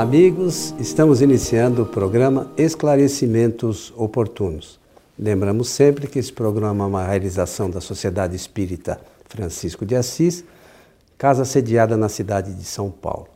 Amigos. Estamos iniciando o programa Esclarecimentos Oportunos. Lembramos sempre que esse programa é uma realização da Sociedade Espírita Francisco de Assis, casa sediada na cidade de São Paulo.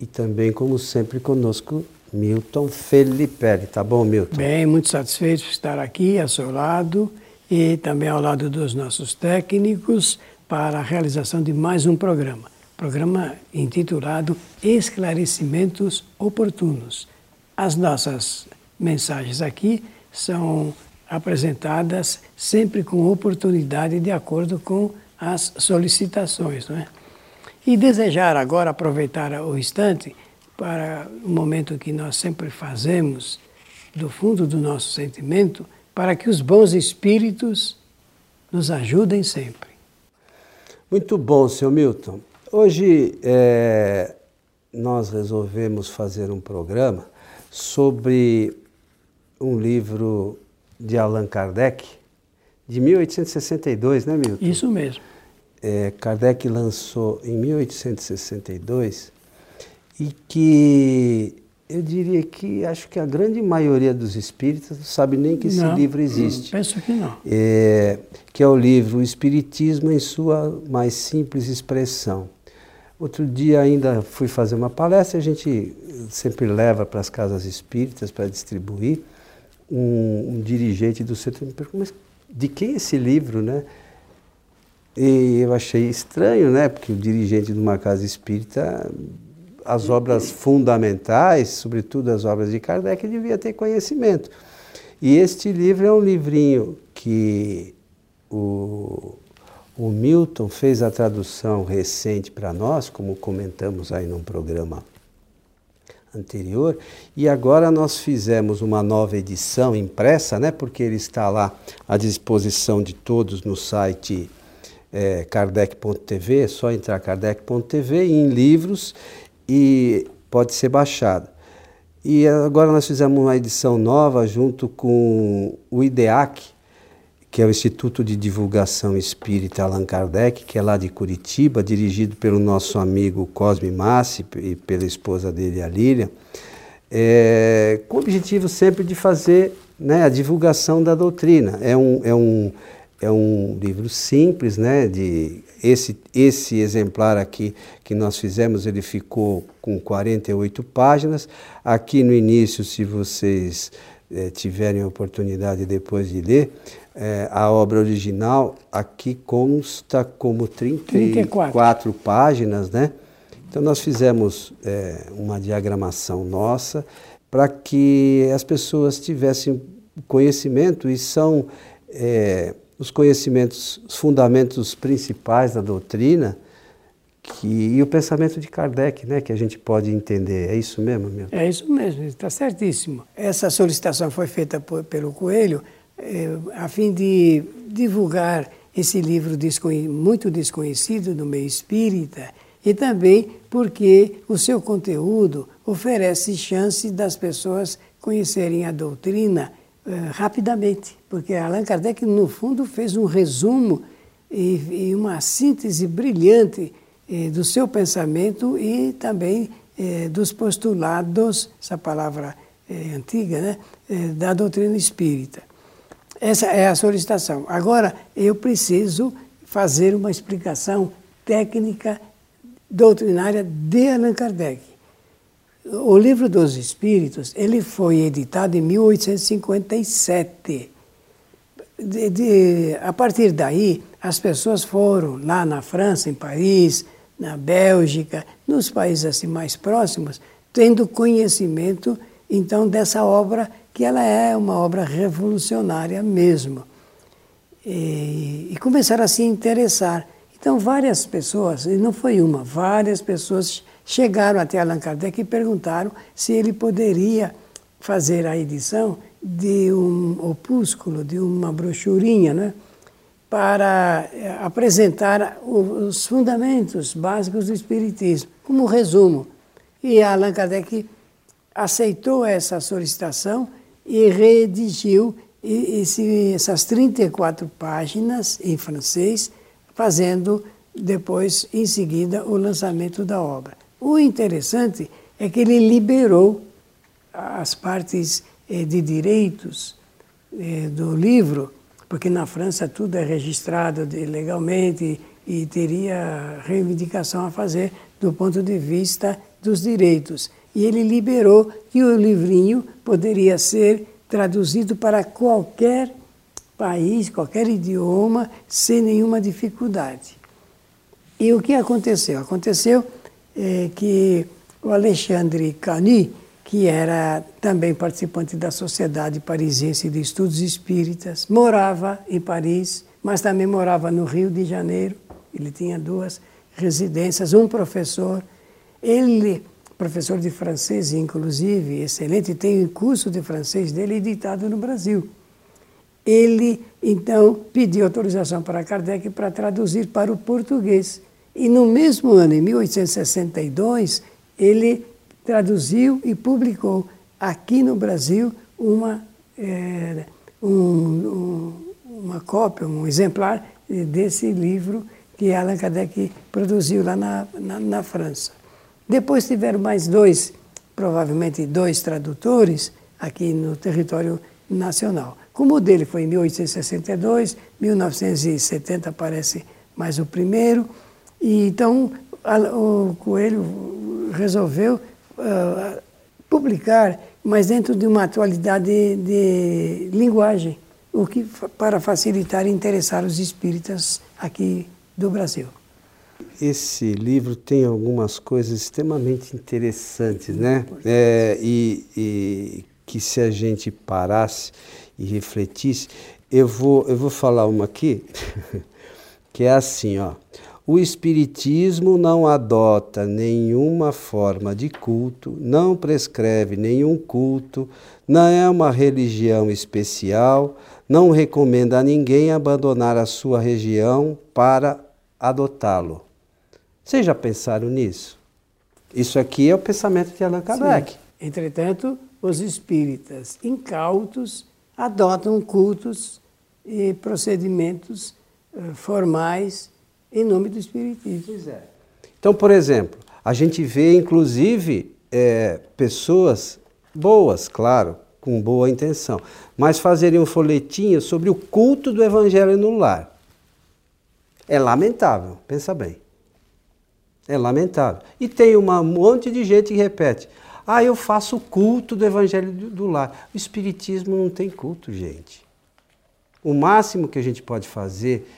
E também, como sempre, conosco Milton Felipe. Tá bom, Milton? Bem, muito satisfeito de estar aqui ao seu lado e também ao lado dos nossos técnicos para a realização de mais um programa. Programa intitulado Esclarecimentos Oportunos. As nossas mensagens aqui são apresentadas sempre com oportunidade de acordo com as solicitações. Não é? E desejar agora aproveitar o instante para o momento que nós sempre fazemos, do fundo do nosso sentimento, para que os bons espíritos nos ajudem sempre. Muito bom, seu Milton. Hoje é, nós resolvemos fazer um programa sobre um livro de Allan Kardec, de 1862, né, Milton? Isso mesmo. É, Kardec lançou em 1862 e que eu diria que acho que a grande maioria dos espíritas não sabe nem que esse não, livro existe. Penso que não. É, que é o livro O Espiritismo em sua mais simples expressão. Outro dia ainda fui fazer uma palestra, a gente sempre leva para as casas espíritas para distribuir. Um, um, dirigente do setor me perguntou, mas de quem é esse livro, né? E eu achei estranho, né? Porque o dirigente de uma casa espírita as obras fundamentais, sobretudo as obras de Kardec, devia ter conhecimento. E este livro é um livrinho que o, o Milton fez a tradução recente para nós, como comentamos aí num programa anterior, e agora nós fizemos uma nova edição impressa, né, porque ele está lá à disposição de todos no site é, kardec.tv, é só entrar kardec.tv em livros e pode ser baixado. E agora nós fizemos uma edição nova junto com o IDEAC, que é o Instituto de Divulgação Espírita Allan Kardec, que é lá de Curitiba, dirigido pelo nosso amigo Cosme Massi e pela esposa dele, a Lília, é, com o objetivo sempre de fazer né, a divulgação da doutrina. É um, é um, é um livro simples, né, de esse, esse exemplar aqui que nós fizemos, ele ficou com 48 páginas. Aqui no início, se vocês eh, tiverem a oportunidade depois de ler, eh, a obra original aqui consta como 34, 34. páginas, né? Então nós fizemos eh, uma diagramação nossa para que as pessoas tivessem conhecimento e são os conhecimentos, os fundamentos principais da doutrina que, e o pensamento de Kardec, né, que a gente pode entender. É isso mesmo, meu? É isso mesmo, está certíssimo. Essa solicitação foi feita por, pelo Coelho é, a fim de divulgar esse livro desconhe muito desconhecido no meio espírita e também porque o seu conteúdo oferece chance das pessoas conhecerem a doutrina eh, rapidamente, porque Allan Kardec, no fundo, fez um resumo e, e uma síntese brilhante eh, do seu pensamento e também eh, dos postulados, essa palavra antiga, né, da doutrina espírita. Essa é a solicitação. Agora, eu preciso fazer uma explicação técnica doutrinária de Allan Kardec. O livro dos Espíritos ele foi editado em 1857. De, de, a partir daí, as pessoas foram lá na França, em Paris, na Bélgica, nos países assim mais próximos, tendo conhecimento então dessa obra que ela é uma obra revolucionária mesmo. E, e começaram a se interessar. Então várias pessoas, e não foi uma, várias pessoas chegaram até Allan Kardec e perguntaram se ele poderia fazer a edição de um opúsculo, de uma brochurinha, né, para eh, apresentar os fundamentos básicos do Espiritismo, como resumo. E Allan Kardec aceitou essa solicitação e redigiu esse, essas 34 páginas em francês, fazendo depois, em seguida, o lançamento da obra. O interessante é que ele liberou as partes eh, de direitos eh, do livro, porque na França tudo é registrado legalmente e teria reivindicação a fazer do ponto de vista dos direitos. E ele liberou que o livrinho poderia ser traduzido para qualquer país, qualquer idioma, sem nenhuma dificuldade. E o que aconteceu? Aconteceu é, que o Alexandre Camus, que era também participante da Sociedade Parisiense de Estudos Espíritas, morava em Paris, mas também morava no Rio de Janeiro. Ele tinha duas residências, um professor. Ele, professor de francês, inclusive, excelente, tem um curso de francês dele editado no Brasil. Ele, então, pediu autorização para Kardec para traduzir para o português. E no mesmo ano, em 1862, ele traduziu e publicou aqui no Brasil uma, é, um, um, uma cópia, um exemplar desse livro que Allan Kardec produziu lá na, na, na França. Depois tiveram mais dois, provavelmente dois tradutores aqui no território nacional. Como o dele foi em 1862, 1970 aparece mais o primeiro, e então o Coelho resolveu uh, publicar, mas dentro de uma atualidade de, de linguagem, o que para facilitar e interessar os espíritas aqui do Brasil. Esse livro tem algumas coisas extremamente interessantes, né? É, e, e, que se a gente parasse e refletisse, eu vou, eu vou falar uma aqui, que é assim, ó. O Espiritismo não adota nenhuma forma de culto, não prescreve nenhum culto, não é uma religião especial, não recomenda a ninguém abandonar a sua região para adotá-lo. Vocês já pensaram nisso? Isso aqui é o pensamento de Allan Kardec. Sim. Entretanto, os espíritas incautos adotam cultos e procedimentos uh, formais em nome do espiritismo. Pois é. Então, por exemplo, a gente vê inclusive é, pessoas boas, claro, com boa intenção, mas fazerem um folhetinho sobre o culto do evangelho no lar. É lamentável, pensa bem. É lamentável. E tem um monte de gente que repete: ah, eu faço o culto do evangelho do lar. O Espiritismo não tem culto, gente. O máximo que a gente pode fazer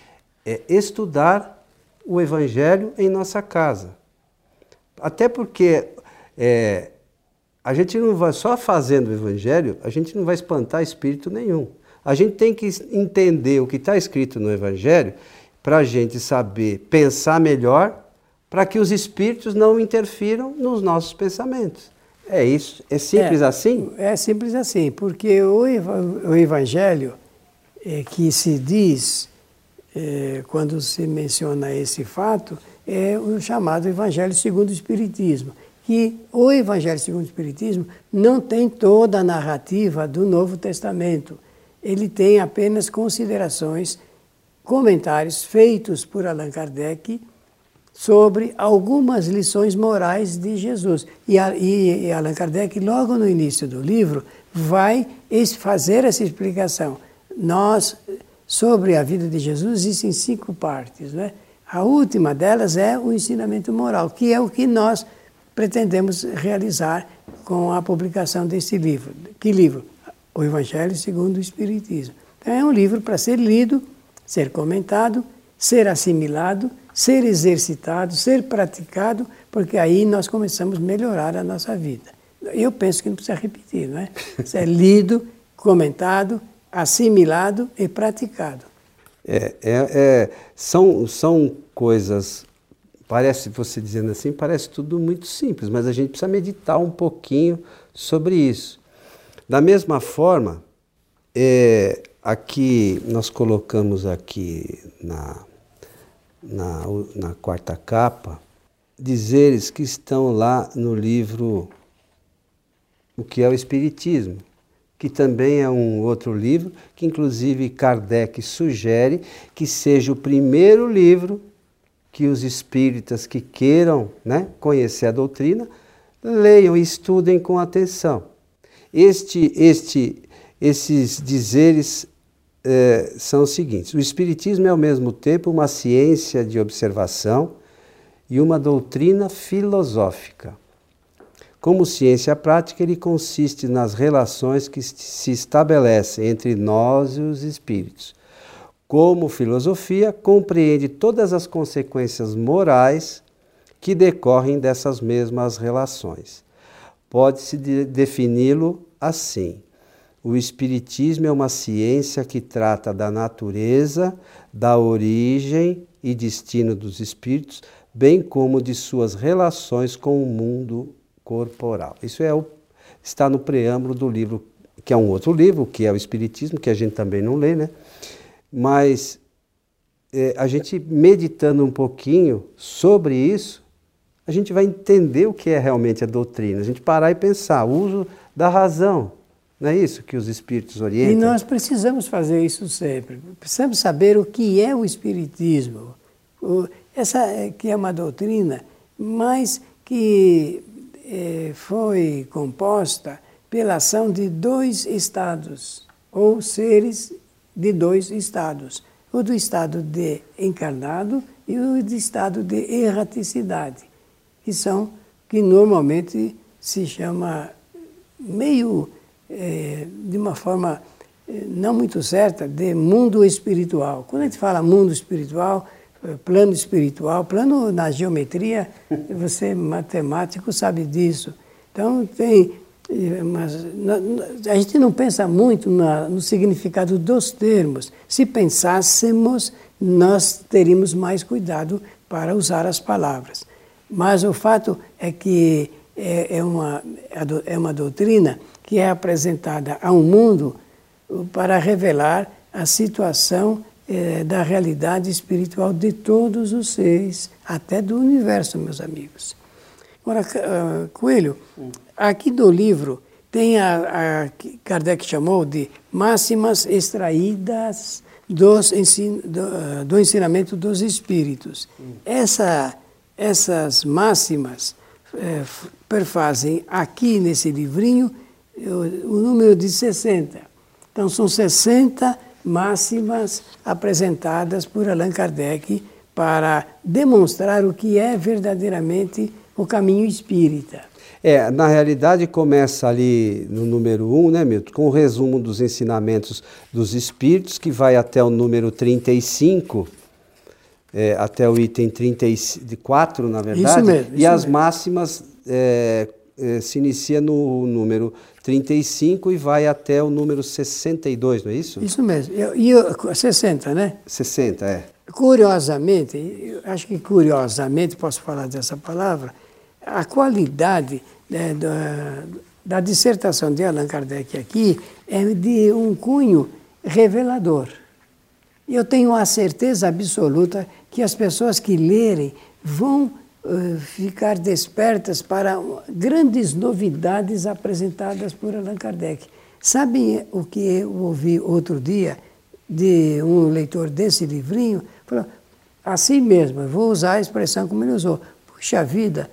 é estudar o evangelho em nossa casa. Até porque é, a gente não vai só fazendo o evangelho, a gente não vai espantar espírito nenhum. A gente tem que entender o que está escrito no evangelho para a gente saber pensar melhor, para que os espíritos não interfiram nos nossos pensamentos. É isso? É simples é, assim? É simples assim, porque o, o Evangelho é, que se diz, é, quando se menciona esse fato, é o chamado Evangelho segundo o Espiritismo. Que o Evangelho segundo o Espiritismo não tem toda a narrativa do Novo Testamento. Ele tem apenas considerações comentários feitos por Allan Kardec sobre algumas lições morais de Jesus. E, e, e Allan Kardec, logo no início do livro, vai fazer essa explicação. Nós, sobre a vida de Jesus, existem cinco partes. Né? A última delas é o ensinamento moral, que é o que nós pretendemos realizar com a publicação desse livro. Que livro? O Evangelho segundo o Espiritismo. Então, é um livro para ser lido ser comentado, ser assimilado, ser exercitado, ser praticado, porque aí nós começamos a melhorar a nossa vida. Eu penso que não precisa repetir, não é? Isso é lido, comentado, assimilado e praticado. É, é, é, são, são coisas, parece, você dizendo assim, parece tudo muito simples, mas a gente precisa meditar um pouquinho sobre isso. Da mesma forma, é, Aqui nós colocamos aqui na, na, na quarta capa dizeres que estão lá no livro O que é o Espiritismo, que também é um outro livro que inclusive Kardec sugere que seja o primeiro livro que os espíritas que queiram né, conhecer a doutrina leiam e estudem com atenção. Este, este, esses dizeres é, são os seguintes: o Espiritismo é ao mesmo tempo uma ciência de observação e uma doutrina filosófica. Como ciência prática, ele consiste nas relações que se estabelecem entre nós e os espíritos. Como filosofia, compreende todas as consequências morais que decorrem dessas mesmas relações. Pode-se de defini-lo assim: o Espiritismo é uma ciência que trata da natureza, da origem e destino dos espíritos, bem como de suas relações com o mundo corporal. Isso é o, está no preâmbulo do livro, que é um outro livro, que é o Espiritismo, que a gente também não lê, né? Mas é, a gente meditando um pouquinho sobre isso, a gente vai entender o que é realmente a doutrina. A gente parar e pensar, o uso da razão. Não é isso que os espíritos orientam? E nós precisamos fazer isso sempre. Precisamos saber o que é o espiritismo. essa é, que é uma doutrina, mas que é, foi composta pela ação de dois estados, ou seres de dois estados. O do estado de encarnado e o do estado de erraticidade que são que normalmente se chama meio é, de uma forma é, não muito certa de mundo espiritual. Quando a gente fala mundo espiritual, plano espiritual, plano na geometria, você matemático sabe disso. Então tem mas a gente não pensa muito na, no significado dos termos. Se pensássemos, nós teríamos mais cuidado para usar as palavras. Mas o fato é que é, é uma, é uma doutrina que é apresentada ao mundo para revelar a situação é, da realidade espiritual de todos os seres, até do universo, meus amigos. Agora, uh, Coelho, aqui do livro tem a, a Kardec chamou de máximas extraídas dos ensin, do, do ensinamento dos espíritos. Essa essas máximas é, perfazem aqui nesse livrinho o, o número de 60. Então, são 60 máximas apresentadas por Allan Kardec para demonstrar o que é verdadeiramente o caminho espírita. É, na realidade começa ali no número 1, um, né, Milton, com o resumo dos ensinamentos dos espíritos, que vai até o número 35, é, até o item 34, na verdade. Isso mesmo. Isso e as mesmo. máximas é, é, se inicia no número 35 e vai até o número 62, não é isso? Isso mesmo. E, e 60, né? 60, é. Curiosamente, acho que curiosamente posso falar dessa palavra, a qualidade né, da, da dissertação de Allan Kardec aqui é de um cunho revelador. Eu tenho a certeza absoluta que as pessoas que lerem vão ficar despertas para grandes novidades apresentadas por Allan Kardec. Sabem o que eu ouvi outro dia de um leitor desse livrinho? Falou, assim mesmo, vou usar a expressão como ele usou. Puxa vida,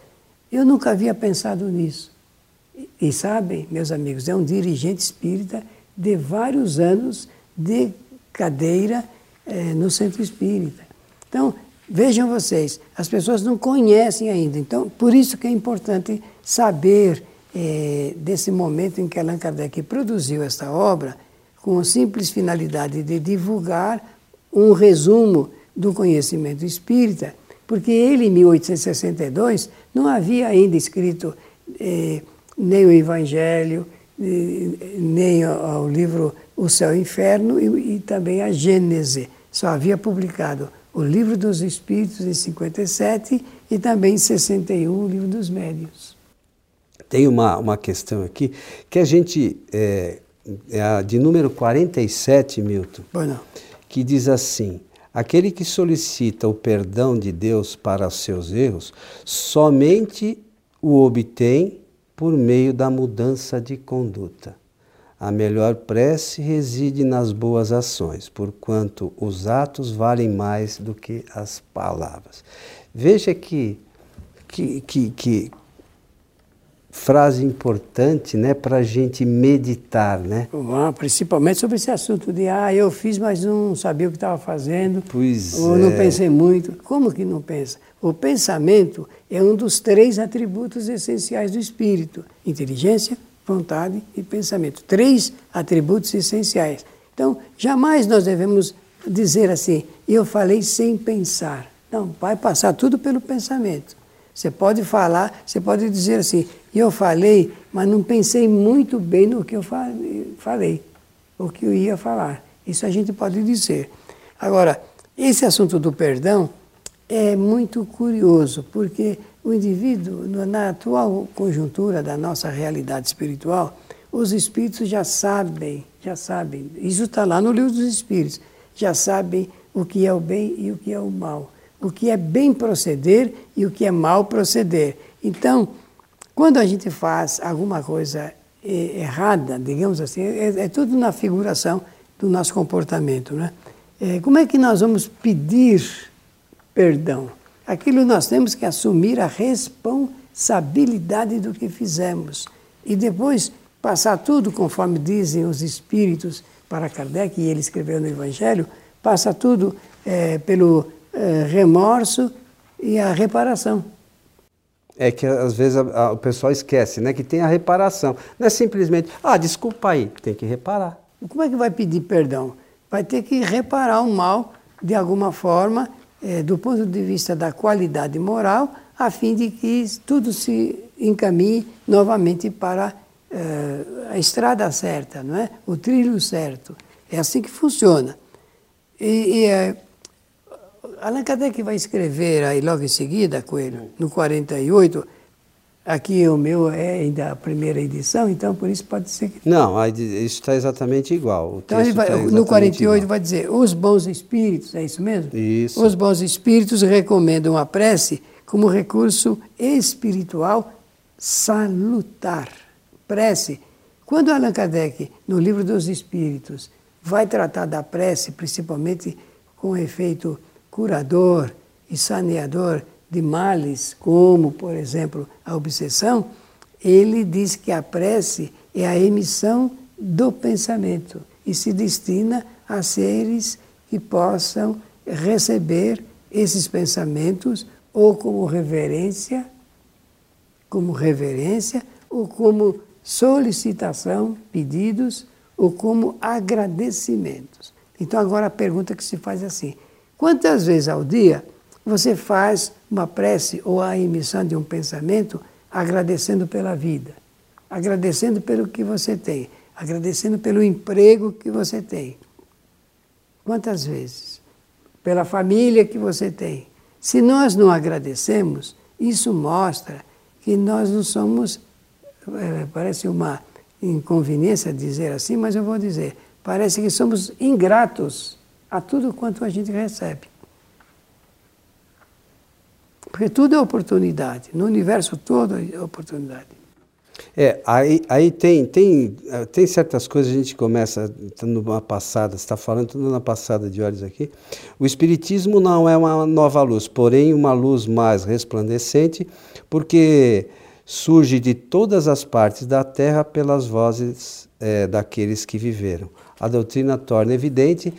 eu nunca havia pensado nisso. E, e sabem, meus amigos, é um dirigente espírita de vários anos de cadeira eh, no centro espírita. Então, vejam vocês, as pessoas não conhecem ainda. Então, por isso que é importante saber é, desse momento em que Allan Kardec produziu esta obra, com a simples finalidade de divulgar um resumo do conhecimento espírita, porque ele, em 1862, não havia ainda escrito eh, nem o Evangelho, eh, nem o, livro O Céu e o Inferno e, e também a Gênese. Só havia publicado o Livro dos Espíritos em 57 e também em 61 o Livro dos Médios. Tem uma, uma questão aqui que a gente, é, é a de número 47, Milton, bueno. que diz assim: aquele que solicita o perdão de Deus para os seus erros, somente o obtém por meio da mudança de conduta. A melhor prece reside nas boas ações, porquanto os atos valem mais do que as palavras. Veja que, que, que, que frase importante né, para a gente meditar, né? Ah, principalmente sobre esse assunto de ah, eu fiz, mas não sabia o que estava fazendo. Pois ou é. não pensei muito. Como que não pensa? O pensamento é um dos três atributos essenciais do espírito: inteligência, vontade e pensamento. Três atributos essenciais. Então, jamais nós devemos dizer assim, eu falei sem pensar. Não, vai passar tudo pelo pensamento. Você pode falar, você pode dizer assim, eu falei, mas não pensei muito bem no que eu falei, o que eu ia falar. Isso a gente pode dizer. Agora, esse assunto do perdão é muito curioso, porque o indivíduo, na atual conjuntura da nossa realidade espiritual, os espíritos já sabem, já sabem, isso está lá no livro dos espíritos, já sabem o que é o bem e o que é o mal o que é bem proceder e o que é mal proceder. Então, quando a gente faz alguma coisa errada, digamos assim, é, é tudo na figuração do nosso comportamento. Né? É, como é que nós vamos pedir perdão? Aquilo nós temos que assumir a responsabilidade do que fizemos. E depois passar tudo, conforme dizem os espíritos para Kardec, e ele escreveu no Evangelho, passa tudo é, pelo é, remorso e a reparação. É que às vezes a, a, o pessoal esquece, né? Que tem a reparação. Não é simplesmente, ah, desculpa aí, tem que reparar. Como é que vai pedir perdão? Vai ter que reparar o mal de alguma forma, é, do ponto de vista da qualidade moral, a fim de que tudo se encaminhe novamente para é, a estrada certa, não é? O trilho certo. É assim que funciona. E, e é, Allan Kardec vai escrever aí logo em seguida, Coelho, no 48, aqui o meu é ainda a primeira edição, então por isso pode ser que... Não, isso está exatamente igual. então ele vai, tá no 48 igual. vai dizer, os bons espíritos, é isso mesmo? Isso. Os bons espíritos recomendam a prece como recurso espiritual salutar. Prece. Quando Allan Kardec, no livro dos Espíritos, vai tratar da prece, principalmente com efeito curador e saneador de males, como, por exemplo, a obsessão, ele diz que a prece é a emissão do pensamento e se destina a seres que possam receber esses pensamentos ou como reverência, como reverência, ou como solicitação, pedidos, ou como agradecimentos. Então agora a pergunta que se faz é assim: Quantas vezes ao dia você faz uma prece ou a emissão de um pensamento agradecendo pela vida, agradecendo pelo que você tem, agradecendo pelo emprego que você tem? Quantas vezes? Pela família que você tem. Se nós não agradecemos, isso mostra que nós não somos, é, parece uma inconveniência dizer assim, mas eu vou dizer, parece que somos ingratos a tudo quanto a gente recebe. Porque tudo é oportunidade, no universo todo é oportunidade. É, aí, aí tem, tem, eh, tem certas coisas, a gente começa numa passada, está falando tudo na passada de olhos aqui. O Espiritismo não é uma nova luz, porém uma luz mais resplandecente, porque surge de todas as partes da Terra pelas vozes é, daqueles que viveram. A doutrina torna evidente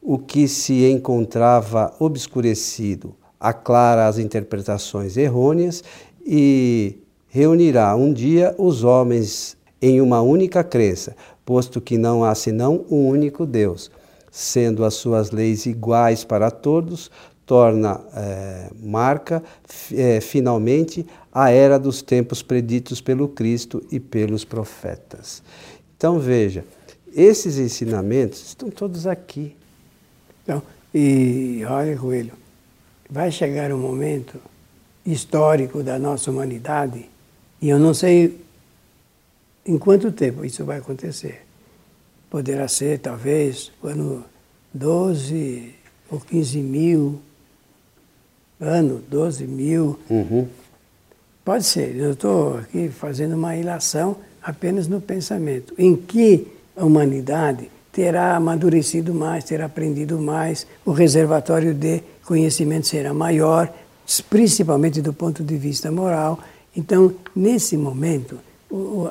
o que se encontrava obscurecido aclara as interpretações errôneas e reunirá um dia os homens em uma única crença, posto que não há senão um único Deus. Sendo as suas leis iguais para todos, torna, é, marca é, finalmente a era dos tempos preditos pelo Cristo e pelos profetas. Então veja, esses ensinamentos estão todos aqui. Então, e olha, Coelho, vai chegar um momento histórico da nossa humanidade, e eu não sei em quanto tempo isso vai acontecer. Poderá ser, talvez, o ano 12 ou 15 mil, ano 12 mil. Uhum. Pode ser, eu estou aqui fazendo uma ilação apenas no pensamento, em que a humanidade terá amadurecido mais, terá aprendido mais, o reservatório de conhecimento será maior, principalmente do ponto de vista moral, Então, nesse momento,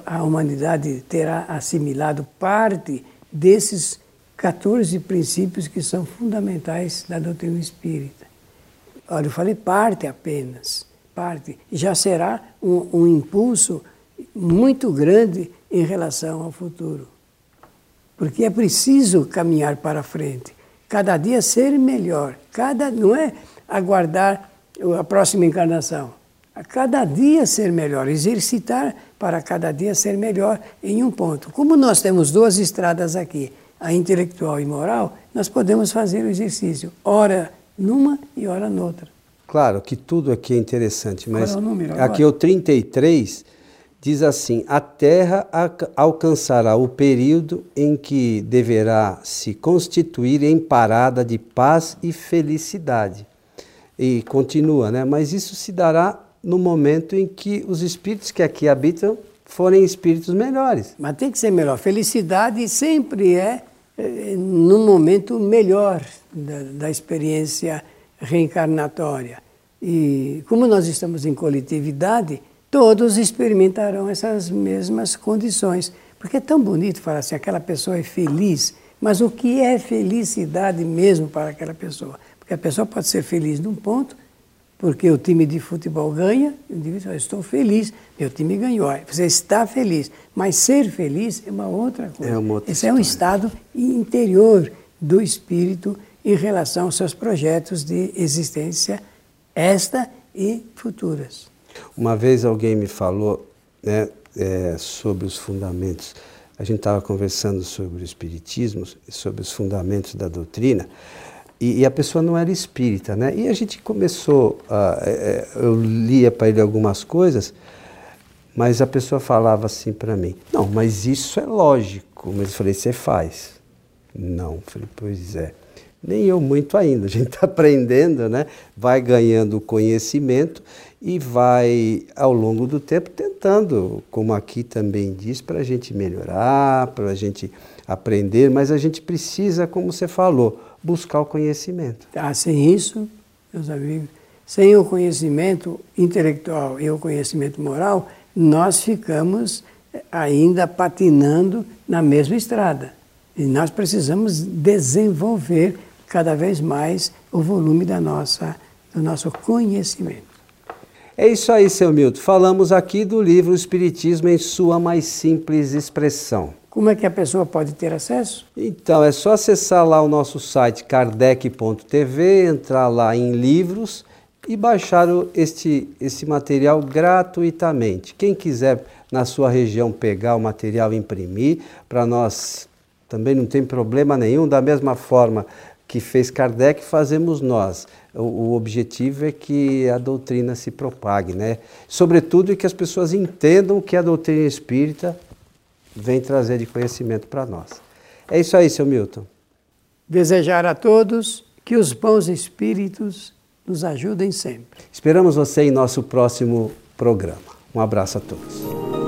a humanidade terá assimilado parte desses 14 princípios que são fundamentais da doutrina espírita. Olha, eu falei parte apenas, parte. Já será um, um impulso muito grande em relação ao futuro. Porque é preciso caminhar para frente, cada dia ser melhor, cada não é aguardar a próxima encarnação. A cada dia ser melhor, exercitar para cada dia ser melhor em um ponto. Como nós temos duas estradas aqui, a intelectual e moral, nós podemos fazer o exercício, ora numa e ora noutra. Claro que tudo aqui é interessante, mas é o número, aqui é o 33 diz assim: a Terra alcançará o período em que deverá se constituir em parada de paz e felicidade. E continua, né? Mas isso se dará no momento em que os espíritos que aqui habitam forem espíritos melhores. Mas tem que ser melhor. Felicidade sempre é, é no momento melhor da, da experiência reencarnatória. E como nós estamos em coletividade, todos experimentarão essas mesmas condições. Porque é tão bonito falar assim, aquela pessoa é feliz, mas o que é felicidade mesmo para aquela pessoa? Porque a pessoa pode ser feliz num ponto, porque o time de futebol ganha, o indivíduo fala, estou feliz, meu time ganhou. Você está feliz, mas ser feliz é uma outra coisa. É uma outra Esse história. é um estado interior do espírito em relação aos seus projetos de existência, esta e futuras. Uma vez alguém me falou né, é, sobre os fundamentos. A gente estava conversando sobre o Espiritismo, sobre os fundamentos da doutrina, e, e, a pessoa não era espírita, né? E a gente começou, a, é, é eu lia para ele algumas coisas, mas a pessoa falava assim para mim: Não, mas isso é lógico. Mas eu falei: Você faz? Não. Eu falei: Pois é. Nem eu muito ainda. A gente está aprendendo, né? Vai ganhando conhecimento e vai, ao longo do tempo, tentando, como aqui também diz, para a gente melhorar, para a gente aprender, mas a gente precisa, como você falou, buscar o conhecimento. Ah, sem isso, meus amigos, sem o conhecimento intelectual e o conhecimento moral, nós ficamos ainda patinando na mesma estrada. E nós precisamos desenvolver cada vez mais o volume da nossa, do nosso conhecimento. É isso aí, seu Milton. Falamos aqui do livro Espiritismo em sua mais simples expressão. Como é que a pessoa pode ter acesso? Então, é só acessar lá o nosso site kardec.tv, entrar lá em livros e baixar este, esse material gratuitamente. Quem quiser na sua região pegar o material e imprimir, para nós também não tem problema nenhum, da mesma forma que fez Kardec, fazemos nós. O, objetivo é que a doutrina se propague, né? Sobretudo que as pessoas entendam o que a doutrina espírita vem trazer de conhecimento para nós. É isso aí, seu Milton. Desejar a todos que os bons espíritos nos ajudem sempre. Esperamos você em nosso próximo programa. Um abraço a todos.